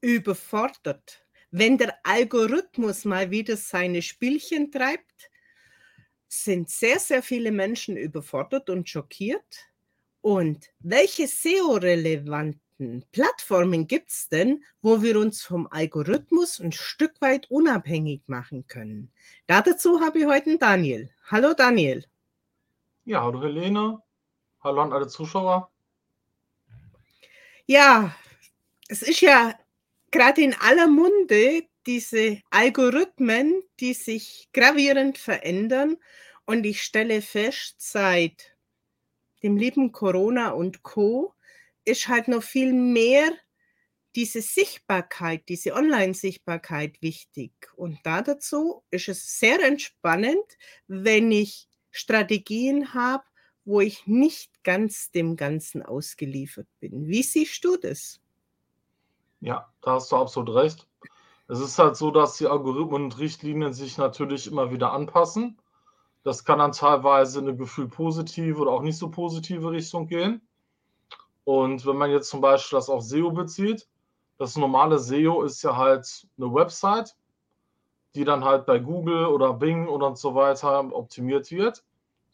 überfordert. Wenn der Algorithmus mal wieder seine Spielchen treibt, sind sehr, sehr viele Menschen überfordert und schockiert. Und welche SEO-relevanten Plattformen gibt es denn, wo wir uns vom Algorithmus ein Stück weit unabhängig machen können? Dazu habe ich heute einen Daniel. Hallo Daniel. Ja, hallo Helene. Hallo an alle Zuschauer. Ja, es ist ja gerade in aller Munde diese Algorithmen, die sich gravierend verändern. Und ich stelle fest, seit dem lieben Corona und Co. ist halt noch viel mehr diese Sichtbarkeit, diese Online-Sichtbarkeit wichtig. Und da dazu ist es sehr entspannend, wenn ich Strategien habe, wo ich nicht ganz dem Ganzen ausgeliefert bin. Wie siehst du das? Ja, da hast du absolut recht. Es ist halt so, dass die Algorithmen und Richtlinien sich natürlich immer wieder anpassen. Das kann dann teilweise in eine Gefühl positive oder auch nicht so positive Richtung gehen. Und wenn man jetzt zum Beispiel das auf SEO bezieht, das normale SEO ist ja halt eine Website, die dann halt bei Google oder Bing oder so weiter optimiert wird,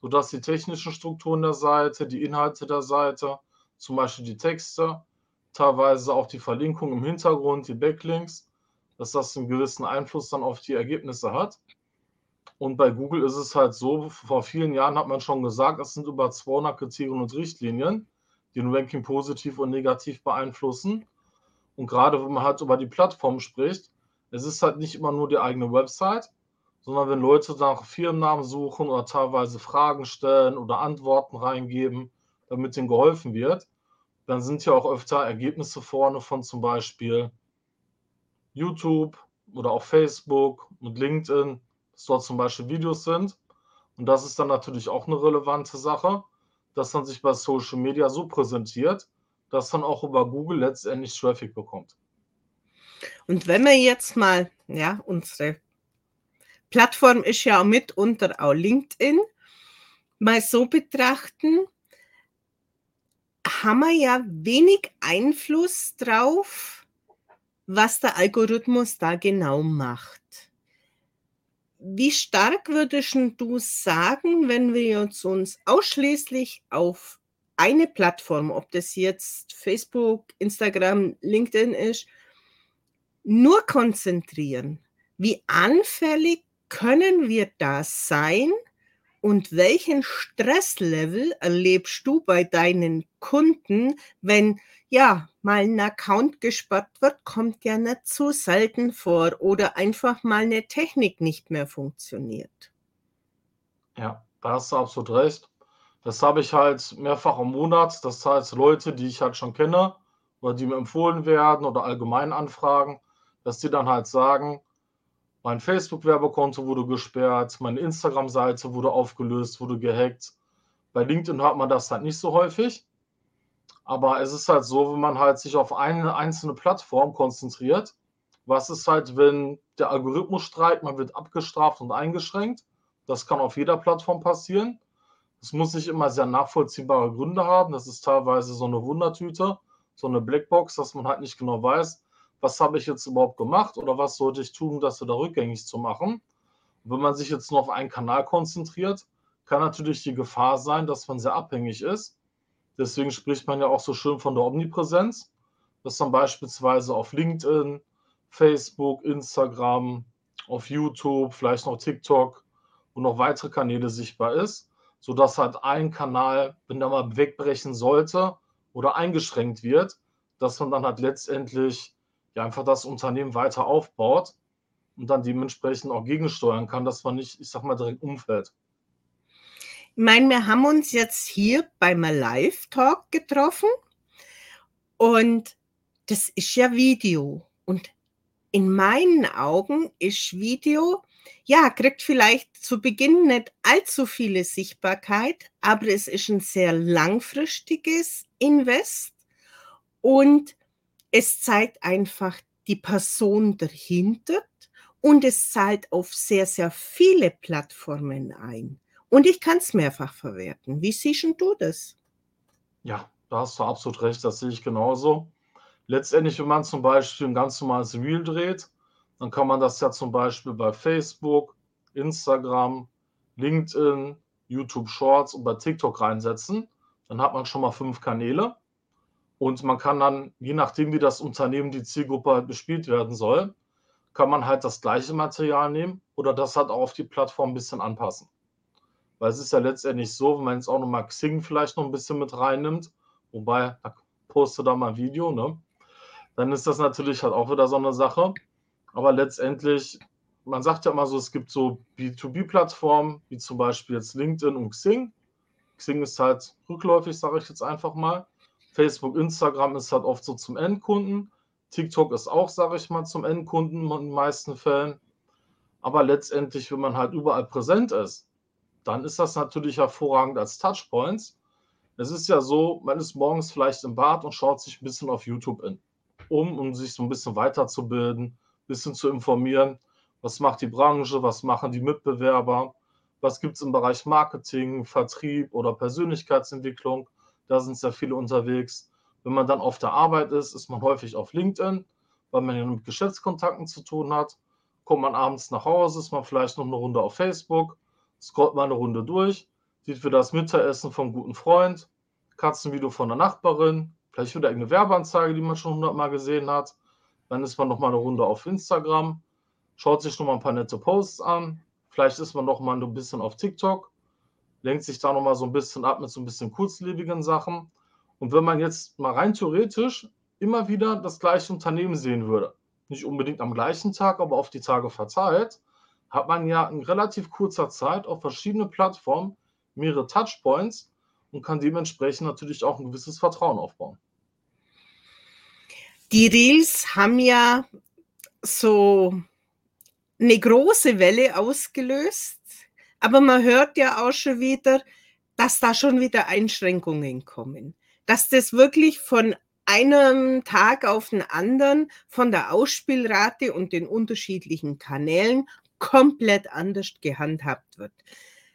sodass die technischen Strukturen der Seite, die Inhalte der Seite, zum Beispiel die Texte, teilweise auch die Verlinkung im Hintergrund, die Backlinks, dass das einen gewissen Einfluss dann auf die Ergebnisse hat. Und bei Google ist es halt so, vor vielen Jahren hat man schon gesagt, es sind über 200 Kriterien und Richtlinien, die ein Ranking positiv und negativ beeinflussen. Und gerade wenn man halt über die Plattform spricht, es ist halt nicht immer nur die eigene Website, sondern wenn Leute nach Firmennamen suchen oder teilweise Fragen stellen oder Antworten reingeben, damit ihnen geholfen wird, dann sind ja auch öfter Ergebnisse vorne von zum Beispiel YouTube oder auch Facebook und LinkedIn, dass dort zum Beispiel Videos sind. Und das ist dann natürlich auch eine relevante Sache, dass man sich bei Social Media so präsentiert, dass dann auch über Google letztendlich Traffic bekommt. Und wenn wir jetzt mal, ja, unsere Plattform ist ja mitunter auch LinkedIn, mal so betrachten, haben wir ja wenig Einfluss drauf, was der Algorithmus da genau macht. Wie stark würdest du sagen, wenn wir uns, uns ausschließlich auf eine Plattform, ob das jetzt Facebook, Instagram, LinkedIn ist, nur konzentrieren? Wie anfällig können wir da sein und welchen Stresslevel erlebst du bei deinen Kunden, wenn ja mal ein Account gesperrt wird, kommt ja nicht so selten vor oder einfach mal eine Technik nicht mehr funktioniert. Ja, da hast du absolut recht. Das habe ich halt mehrfach im Monat. Das heißt, Leute, die ich halt schon kenne oder die mir empfohlen werden oder allgemein anfragen, dass die dann halt sagen, mein Facebook-Werbekonto wurde gesperrt, meine Instagram-Seite wurde aufgelöst, wurde gehackt. Bei LinkedIn hört man das halt nicht so häufig. Aber es ist halt so, wenn man halt sich auf eine einzelne Plattform konzentriert, was ist halt, wenn der Algorithmus streikt, man wird abgestraft und eingeschränkt. Das kann auf jeder Plattform passieren. Es muss nicht immer sehr nachvollziehbare Gründe haben. Das ist teilweise so eine Wundertüte, so eine Blackbox, dass man halt nicht genau weiß, was habe ich jetzt überhaupt gemacht oder was sollte ich tun, das wieder rückgängig zu machen. Und wenn man sich jetzt nur auf einen Kanal konzentriert, kann natürlich die Gefahr sein, dass man sehr abhängig ist. Deswegen spricht man ja auch so schön von der Omnipräsenz, dass man beispielsweise auf LinkedIn, Facebook, Instagram, auf YouTube, vielleicht noch TikTok und noch weitere Kanäle sichtbar ist, sodass halt ein Kanal, wenn der mal wegbrechen sollte oder eingeschränkt wird, dass man dann halt letztendlich ja einfach das Unternehmen weiter aufbaut und dann dementsprechend auch gegensteuern kann, dass man nicht, ich sag mal, direkt umfällt. Ich meine, wir haben uns jetzt hier beim Live-Talk getroffen und das ist ja Video. Und in meinen Augen ist Video, ja, kriegt vielleicht zu Beginn nicht allzu viele Sichtbarkeit, aber es ist ein sehr langfristiges Invest und es zeigt einfach die Person dahinter und es zahlt auf sehr, sehr viele Plattformen ein. Und ich kann es mehrfach verwerten. Wie siehst du das? Ja, da hast du absolut recht, das sehe ich genauso. Letztendlich, wenn man zum Beispiel ein ganz normales Reel dreht, dann kann man das ja zum Beispiel bei Facebook, Instagram, LinkedIn, YouTube Shorts und bei TikTok reinsetzen. Dann hat man schon mal fünf Kanäle. Und man kann dann, je nachdem, wie das Unternehmen, die Zielgruppe halt bespielt werden soll, kann man halt das gleiche Material nehmen oder das halt auch auf die Plattform ein bisschen anpassen. Weil es ist ja letztendlich so, wenn man jetzt auch nochmal Xing vielleicht noch ein bisschen mit reinnimmt, wobei, da poste da mal ein Video, ne? Dann ist das natürlich halt auch wieder so eine Sache. Aber letztendlich, man sagt ja immer so, es gibt so B2B-Plattformen, wie zum Beispiel jetzt LinkedIn und Xing. Xing ist halt rückläufig, sage ich jetzt einfach mal. Facebook, Instagram ist halt oft so zum Endkunden. TikTok ist auch, sage ich mal, zum Endkunden in den meisten Fällen. Aber letztendlich, wenn man halt überall präsent ist, dann ist das natürlich hervorragend als Touchpoints. Es ist ja so, man ist morgens vielleicht im Bad und schaut sich ein bisschen auf YouTube in, um, um sich so ein bisschen weiterzubilden, ein bisschen zu informieren. Was macht die Branche? Was machen die Mitbewerber? Was gibt es im Bereich Marketing, Vertrieb oder Persönlichkeitsentwicklung? Da sind sehr viele unterwegs. Wenn man dann auf der Arbeit ist, ist man häufig auf LinkedIn, weil man ja mit Geschäftskontakten zu tun hat. Kommt man abends nach Hause, ist man vielleicht noch eine Runde auf Facebook, scrollt mal eine Runde durch, sieht wieder das Mittagessen vom guten Freund, Katzenvideo von der Nachbarin, vielleicht wieder irgendeine Werbeanzeige, die man schon hundertmal gesehen hat. Dann ist man noch mal eine Runde auf Instagram, schaut sich noch mal ein paar nette Posts an. Vielleicht ist man noch mal ein bisschen auf TikTok, lenkt sich da noch mal so ein bisschen ab mit so ein bisschen kurzlebigen Sachen. Und wenn man jetzt mal rein theoretisch immer wieder das gleiche Unternehmen sehen würde, nicht unbedingt am gleichen Tag, aber auf die Tage verteilt, hat man ja in relativ kurzer Zeit auf verschiedene Plattformen mehrere Touchpoints und kann dementsprechend natürlich auch ein gewisses Vertrauen aufbauen. Die Reels haben ja so eine große Welle ausgelöst, aber man hört ja auch schon wieder, dass da schon wieder Einschränkungen kommen dass das wirklich von einem Tag auf den anderen von der Ausspielrate und den unterschiedlichen Kanälen komplett anders gehandhabt wird.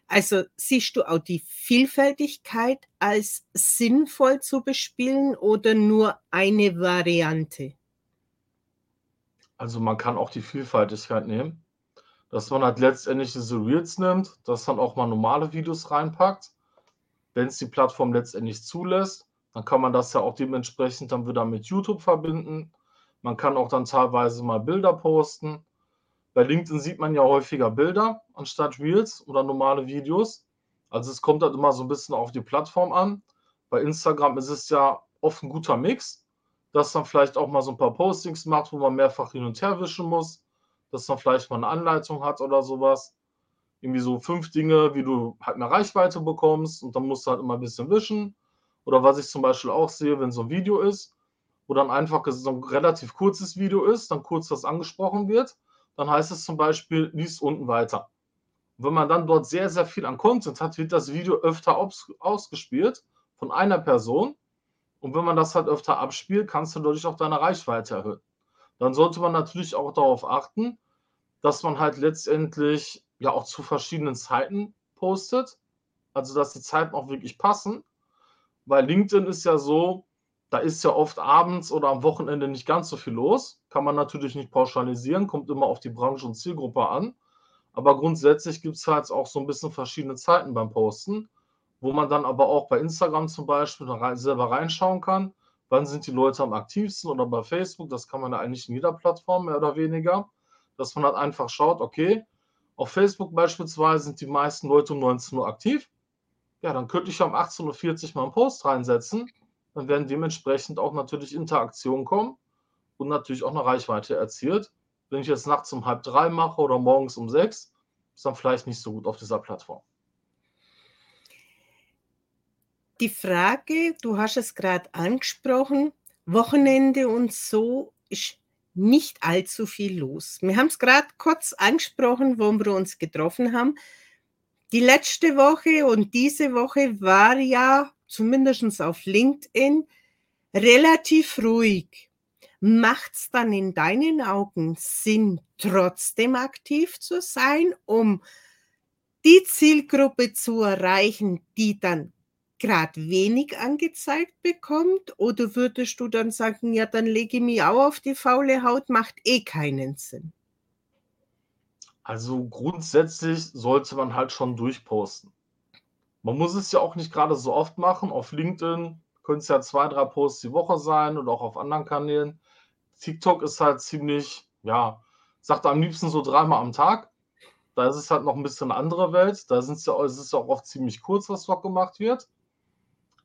Also siehst du auch die Vielfältigkeit als sinnvoll zu bespielen oder nur eine Variante? Also man kann auch die Vielfältigkeit nehmen, dass man halt letztendlich diese Reels nimmt, dass man auch mal normale Videos reinpackt, wenn es die Plattform letztendlich zulässt dann kann man das ja auch dementsprechend dann wieder mit YouTube verbinden. Man kann auch dann teilweise mal Bilder posten. Bei LinkedIn sieht man ja häufiger Bilder anstatt Reels oder normale Videos. Also es kommt halt immer so ein bisschen auf die Plattform an. Bei Instagram ist es ja oft ein guter Mix, dass man vielleicht auch mal so ein paar Postings macht, wo man mehrfach hin und her wischen muss, dass man vielleicht mal eine Anleitung hat oder sowas. Irgendwie so fünf Dinge, wie du halt eine Reichweite bekommst und dann musst du halt immer ein bisschen wischen. Oder was ich zum Beispiel auch sehe, wenn so ein Video ist, wo dann einfach so ein relativ kurzes Video ist, dann kurz was angesprochen wird, dann heißt es zum Beispiel, liest unten weiter. Und wenn man dann dort sehr, sehr viel an Content hat, wird das Video öfter ausgespielt von einer Person. Und wenn man das halt öfter abspielt, kannst du dadurch auch deine Reichweite erhöhen. Dann sollte man natürlich auch darauf achten, dass man halt letztendlich ja auch zu verschiedenen Zeiten postet. Also dass die Zeiten auch wirklich passen weil LinkedIn ist ja so, da ist ja oft abends oder am Wochenende nicht ganz so viel los. Kann man natürlich nicht pauschalisieren, kommt immer auf die Branche und Zielgruppe an. Aber grundsätzlich gibt es halt auch so ein bisschen verschiedene Zeiten beim Posten, wo man dann aber auch bei Instagram zum Beispiel selber reinschauen kann, wann sind die Leute am aktivsten oder bei Facebook, das kann man ja eigentlich in jeder Plattform mehr oder weniger, dass man halt einfach schaut, okay, auf Facebook beispielsweise sind die meisten Leute um 19 Uhr aktiv, ja, dann könnte ich um 18.40 Uhr mal einen Post reinsetzen. Dann werden dementsprechend auch natürlich Interaktionen kommen und natürlich auch eine Reichweite erzielt. Wenn ich jetzt nachts um halb drei mache oder morgens um sechs, ist dann vielleicht nicht so gut auf dieser Plattform. Die Frage, du hast es gerade angesprochen, Wochenende und so ist nicht allzu viel los. Wir haben es gerade kurz angesprochen, wo wir uns getroffen haben. Die letzte Woche und diese Woche war ja zumindest auf LinkedIn relativ ruhig. Macht es dann in deinen Augen Sinn, trotzdem aktiv zu sein, um die Zielgruppe zu erreichen, die dann gerade wenig angezeigt bekommt? Oder würdest du dann sagen, ja, dann lege ich mich auch auf die faule Haut, macht eh keinen Sinn? Also grundsätzlich sollte man halt schon durchposten. Man muss es ja auch nicht gerade so oft machen. Auf LinkedIn können es ja zwei, drei Posts die Woche sein oder auch auf anderen Kanälen. TikTok ist halt ziemlich, ja, sagt am liebsten so dreimal am Tag. Da ist es halt noch ein bisschen eine andere Welt. Da sind es ja, es ist ja auch oft ziemlich kurz, was dort gemacht wird.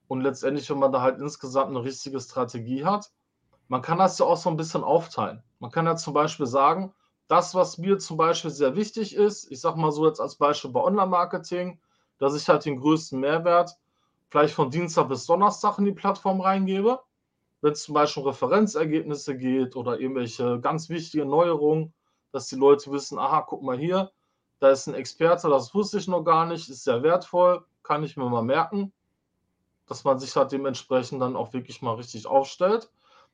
Und letztendlich, wenn man da halt insgesamt eine richtige Strategie hat, man kann das ja auch so ein bisschen aufteilen. Man kann ja zum Beispiel sagen, das, was mir zum Beispiel sehr wichtig ist, ich sage mal so jetzt als Beispiel bei Online-Marketing, dass ich halt den größten Mehrwert vielleicht von Dienstag bis Donnerstag in die Plattform reingebe. Wenn es zum Beispiel um Referenzergebnisse geht oder irgendwelche ganz wichtigen Neuerungen, dass die Leute wissen, aha, guck mal hier, da ist ein Experte, das wusste ich noch gar nicht, ist sehr wertvoll, kann ich mir mal merken, dass man sich halt dementsprechend dann auch wirklich mal richtig aufstellt.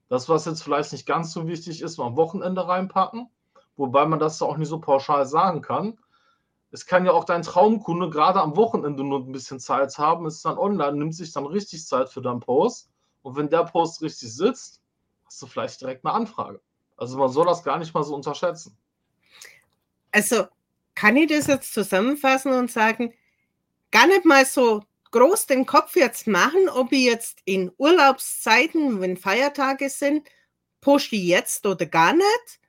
Das, was jetzt vielleicht nicht ganz so wichtig ist, mal am Wochenende reinpacken, wobei man das auch nicht so pauschal sagen kann. Es kann ja auch dein Traumkunde gerade am Wochenende nur ein bisschen Zeit haben, ist dann online, nimmt sich dann richtig Zeit für deinen Post. Und wenn der Post richtig sitzt, hast du vielleicht direkt eine Anfrage. Also man soll das gar nicht mal so unterschätzen. Also kann ich das jetzt zusammenfassen und sagen, gar nicht mal so groß den Kopf jetzt machen, ob ich jetzt in Urlaubszeiten, wenn Feiertage sind, poste jetzt oder gar nicht,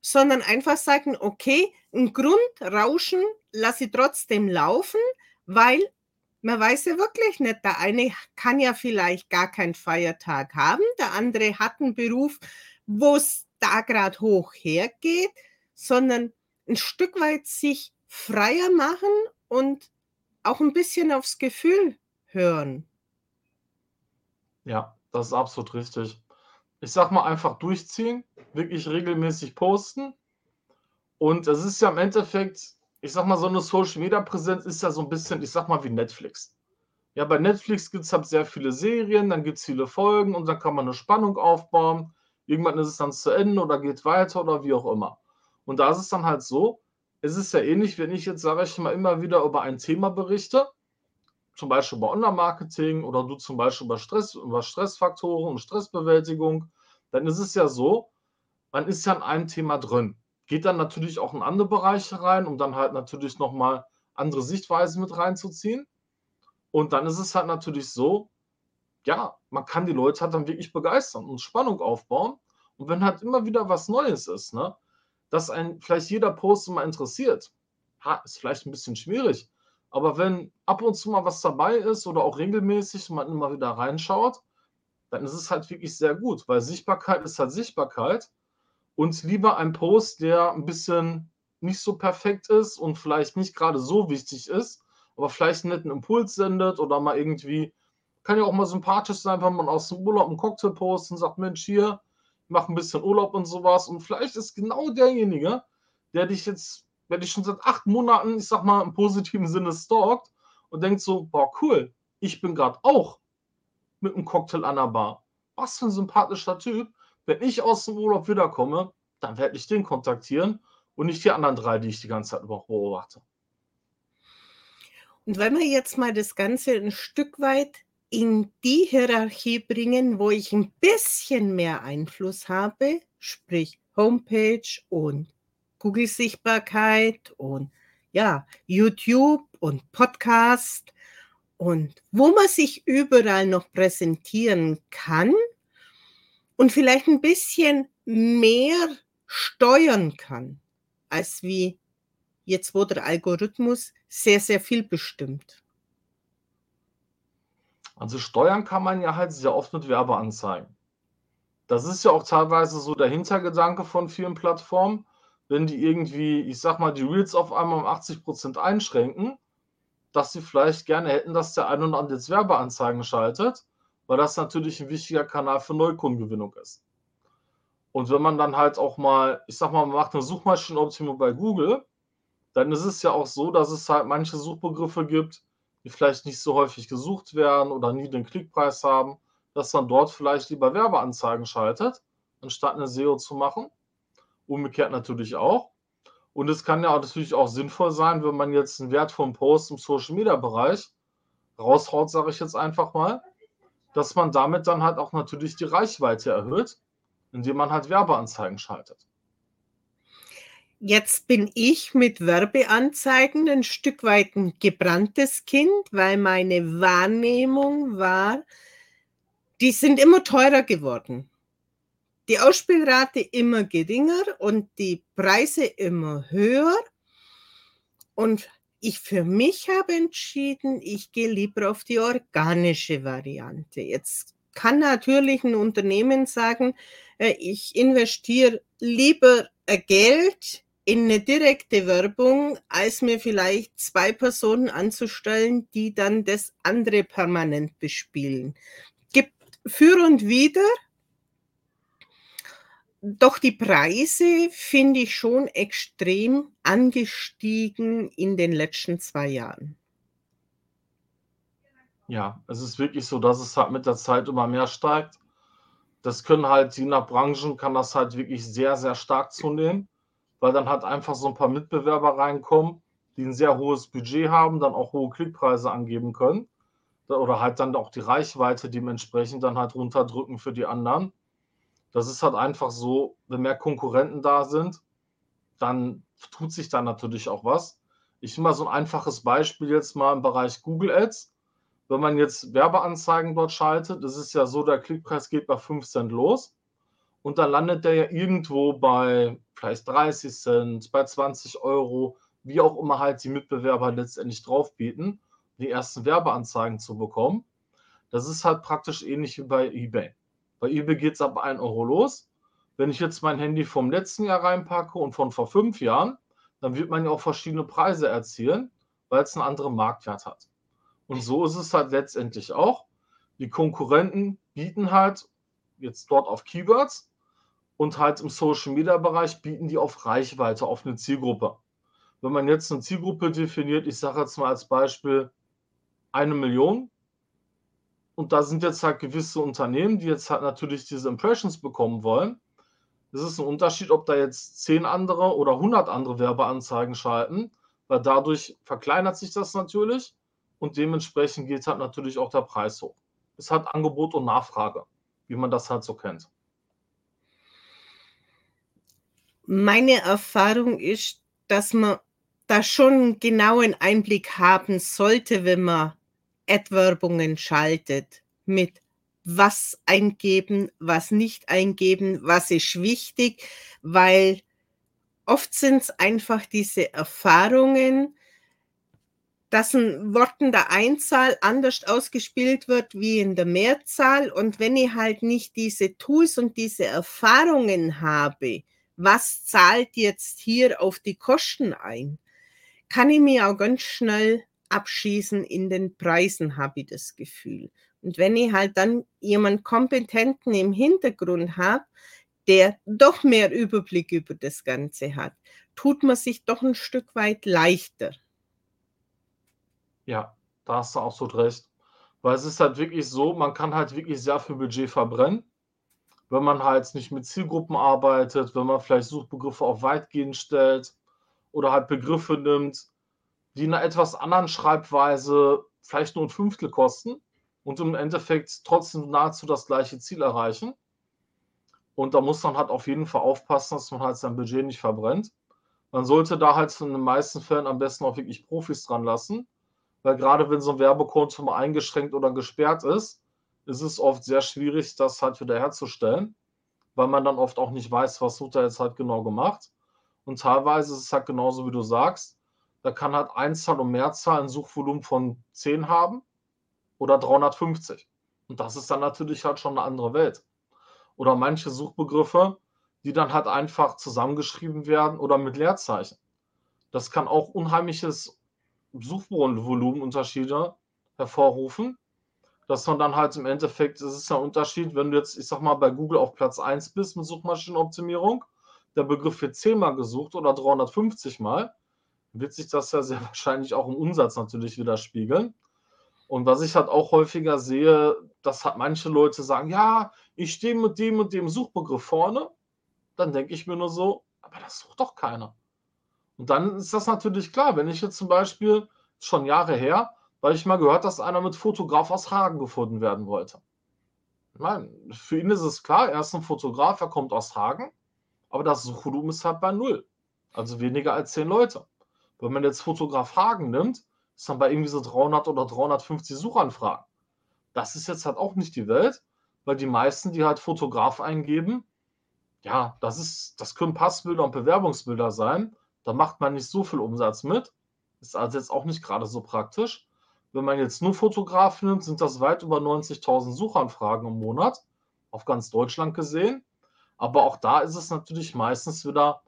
sondern einfach sagen, okay, ein Grundrauschen lasse ich trotzdem laufen, weil man weiß ja wirklich nicht, der eine kann ja vielleicht gar keinen Feiertag haben, der andere hat einen Beruf, wo es da gerade hoch hergeht, sondern ein Stück weit sich freier machen und auch ein bisschen aufs Gefühl hören. Ja, das ist absolut richtig. Ich sag mal einfach durchziehen, wirklich regelmäßig posten. Und es ist ja im Endeffekt, ich sag mal, so eine Social Media Präsenz ist ja so ein bisschen, ich sag mal, wie Netflix. Ja, bei Netflix gibt es halt sehr viele Serien, dann gibt es viele Folgen und dann kann man eine Spannung aufbauen. Irgendwann ist es dann zu Ende oder geht weiter oder wie auch immer. Und da ist es dann halt so, es ist ja ähnlich, wenn ich jetzt, sage ich mal, immer wieder über ein Thema berichte, zum Beispiel über Online-Marketing oder du zum Beispiel über Stress, über Stressfaktoren und Stressbewältigung, dann ist es ja so, man ist ja in einem Thema drin. Geht dann natürlich auch in andere Bereiche rein, um dann halt natürlich nochmal andere Sichtweisen mit reinzuziehen. Und dann ist es halt natürlich so, ja, man kann die Leute halt dann wirklich begeistern und Spannung aufbauen. Und wenn halt immer wieder was Neues ist, ne, dass ein vielleicht jeder Post mal interessiert. Ha, ist vielleicht ein bisschen schwierig. Aber wenn ab und zu mal was dabei ist oder auch regelmäßig man immer wieder reinschaut, dann ist es halt wirklich sehr gut, weil Sichtbarkeit ist halt Sichtbarkeit. Und lieber ein Post, der ein bisschen nicht so perfekt ist und vielleicht nicht gerade so wichtig ist, aber vielleicht einen netten Impuls sendet oder mal irgendwie, kann ja auch mal sympathisch sein, wenn man aus dem Urlaub einen Cocktail postet und sagt, Mensch, hier, mache ein bisschen Urlaub und sowas. Und vielleicht ist genau derjenige, der dich jetzt, der dich schon seit acht Monaten, ich sag mal, im positiven Sinne stalkt und denkt so, boah, cool, ich bin gerade auch mit einem Cocktail an der Bar. Was für ein sympathischer Typ. Wenn ich aus dem Urlaub wiederkomme, dann werde ich den kontaktieren und nicht die anderen drei, die ich die ganze Zeit über beobachte. Und wenn wir jetzt mal das Ganze ein Stück weit in die Hierarchie bringen, wo ich ein bisschen mehr Einfluss habe, sprich Homepage und Google-Sichtbarkeit und ja, YouTube und Podcast und wo man sich überall noch präsentieren kann und vielleicht ein bisschen mehr steuern kann, als wie jetzt, wo der Algorithmus sehr, sehr viel bestimmt. Also steuern kann man ja halt sehr oft mit Werbeanzeigen. Das ist ja auch teilweise so der Hintergedanke von vielen Plattformen, wenn die irgendwie, ich sag mal, die Reels auf einmal um 80 Prozent einschränken, dass sie vielleicht gerne hätten, dass der ein oder andere jetzt Werbeanzeigen schaltet, weil das natürlich ein wichtiger Kanal für Neukundengewinnung ist. Und wenn man dann halt auch mal, ich sag mal, man macht eine Suchmaschinenoptimierung bei Google, dann ist es ja auch so, dass es halt manche Suchbegriffe gibt, die vielleicht nicht so häufig gesucht werden oder nie den Klickpreis haben, dass man dort vielleicht lieber Werbeanzeigen schaltet, anstatt eine SEO zu machen. Umgekehrt natürlich auch. Und es kann ja auch natürlich auch sinnvoll sein, wenn man jetzt einen wertvollen Post im Social Media Bereich raushaut, sage ich jetzt einfach mal, dass man damit dann halt auch natürlich die Reichweite erhöht, indem man halt Werbeanzeigen schaltet. Jetzt bin ich mit Werbeanzeigen ein Stück weit ein gebranntes Kind, weil meine Wahrnehmung war, die sind immer teurer geworden. Die Ausspielrate immer geringer und die Preise immer höher. Und ich für mich habe entschieden, ich gehe lieber auf die organische Variante. Jetzt kann natürlich ein Unternehmen sagen, äh, ich investiere lieber Geld in eine direkte Werbung, als mir vielleicht zwei Personen anzustellen, die dann das andere permanent bespielen. Gibt für und wieder. Doch die Preise finde ich schon extrem angestiegen in den letzten zwei Jahren. Ja, es ist wirklich so, dass es halt mit der Zeit immer mehr steigt. Das können halt, je nach Branchen, kann das halt wirklich sehr, sehr stark zunehmen weil dann halt einfach so ein paar Mitbewerber reinkommen, die ein sehr hohes Budget haben, dann auch hohe Klickpreise angeben können oder halt dann auch die Reichweite dementsprechend dann halt runterdrücken für die anderen. Das ist halt einfach so, wenn mehr Konkurrenten da sind, dann tut sich da natürlich auch was. Ich nehme mal so ein einfaches Beispiel jetzt mal im Bereich Google Ads. Wenn man jetzt Werbeanzeigen dort schaltet, das ist ja so, der Klickpreis geht bei 5 Cent los und dann landet der ja irgendwo bei vielleicht 30 Cent, bei 20 Euro, wie auch immer halt die Mitbewerber letztendlich drauf bieten, die ersten Werbeanzeigen zu bekommen. Das ist halt praktisch ähnlich wie bei eBay. Bei eBay geht es ab 1 Euro los. Wenn ich jetzt mein Handy vom letzten Jahr reinpacke und von vor fünf Jahren, dann wird man ja auch verschiedene Preise erzielen, weil es einen anderen Marktwert hat. Und so ist es halt letztendlich auch. Die Konkurrenten bieten halt jetzt dort auf Keywords und halt im Social Media Bereich bieten die auf Reichweite, auf eine Zielgruppe. Wenn man jetzt eine Zielgruppe definiert, ich sage jetzt mal als Beispiel eine Million, und da sind jetzt halt gewisse Unternehmen, die jetzt halt natürlich diese Impressions bekommen wollen. Das ist ein Unterschied, ob da jetzt zehn andere oder 100 andere Werbeanzeigen schalten, weil dadurch verkleinert sich das natürlich und dementsprechend geht halt natürlich auch der Preis hoch. Es hat Angebot und Nachfrage, wie man das halt so kennt. Meine Erfahrung ist, dass man da schon einen genauen Einblick haben sollte, wenn man Ad-Werbungen schaltet, mit was eingeben, was nicht eingeben, was ist wichtig, weil oft sind es einfach diese Erfahrungen, dass ein Wort in der Einzahl anders ausgespielt wird wie in der Mehrzahl. Und wenn ich halt nicht diese Tools und diese Erfahrungen habe, was zahlt jetzt hier auf die Kosten ein, kann ich mir auch ganz schnell abschießen in den Preisen, habe ich das Gefühl. Und wenn ich halt dann jemand Kompetenten im Hintergrund habe, der doch mehr Überblick über das Ganze hat, tut man sich doch ein Stück weit leichter. Ja, da hast du auch so recht. Weil es ist halt wirklich so, man kann halt wirklich sehr viel Budget verbrennen wenn man halt nicht mit Zielgruppen arbeitet, wenn man vielleicht Suchbegriffe auf weitgehend stellt oder halt Begriffe nimmt, die in einer etwas anderen Schreibweise vielleicht nur ein Fünftel kosten und im Endeffekt trotzdem nahezu das gleiche Ziel erreichen. Und da muss man halt auf jeden Fall aufpassen, dass man halt sein Budget nicht verbrennt. Man sollte da halt in den meisten Fällen am besten auch wirklich Profis dran lassen, weil gerade wenn so ein Werbekonto mal eingeschränkt oder gesperrt ist, ist es oft sehr schwierig, das halt wieder herzustellen, weil man dann oft auch nicht weiß, was Sutter jetzt halt genau gemacht. Und teilweise ist es halt genauso, wie du sagst, da kann halt Einzahl und Mehrzahl ein Suchvolumen von 10 haben oder 350. Und das ist dann natürlich halt schon eine andere Welt. Oder manche Suchbegriffe, die dann halt einfach zusammengeschrieben werden oder mit Leerzeichen. Das kann auch unheimliches Suchvolumenunterschiede hervorrufen dass man dann halt im Endeffekt, das ist ja ein Unterschied, wenn du jetzt, ich sag mal, bei Google auf Platz 1 bist mit Suchmaschinenoptimierung, der Begriff wird 10 mal gesucht oder 350 mal, wird sich das ja sehr wahrscheinlich auch im Umsatz natürlich widerspiegeln. Und was ich halt auch häufiger sehe, dass halt manche Leute sagen, ja, ich stehe mit dem und dem Suchbegriff vorne, dann denke ich mir nur so, aber das sucht doch keiner. Und dann ist das natürlich klar, wenn ich jetzt zum Beispiel schon Jahre her weil ich mal gehört, dass einer mit Fotograf aus Hagen gefunden werden wollte. Nein, für ihn ist es klar, er ist ein Fotograf, er kommt aus Hagen, aber das Suchvolumen ist halt bei null. Also weniger als zehn Leute. Wenn man jetzt Fotograf Hagen nimmt, ist dann bei irgendwie so 300 oder 350 Suchanfragen. Das ist jetzt halt auch nicht die Welt, weil die meisten, die halt Fotograf eingeben, ja, das ist, das können Passbilder und Bewerbungsbilder sein. Da macht man nicht so viel Umsatz mit. Ist also jetzt auch nicht gerade so praktisch. Wenn man jetzt nur Fotograf nimmt, sind das weit über 90.000 Suchanfragen im Monat, auf ganz Deutschland gesehen. Aber auch da ist es natürlich meistens wieder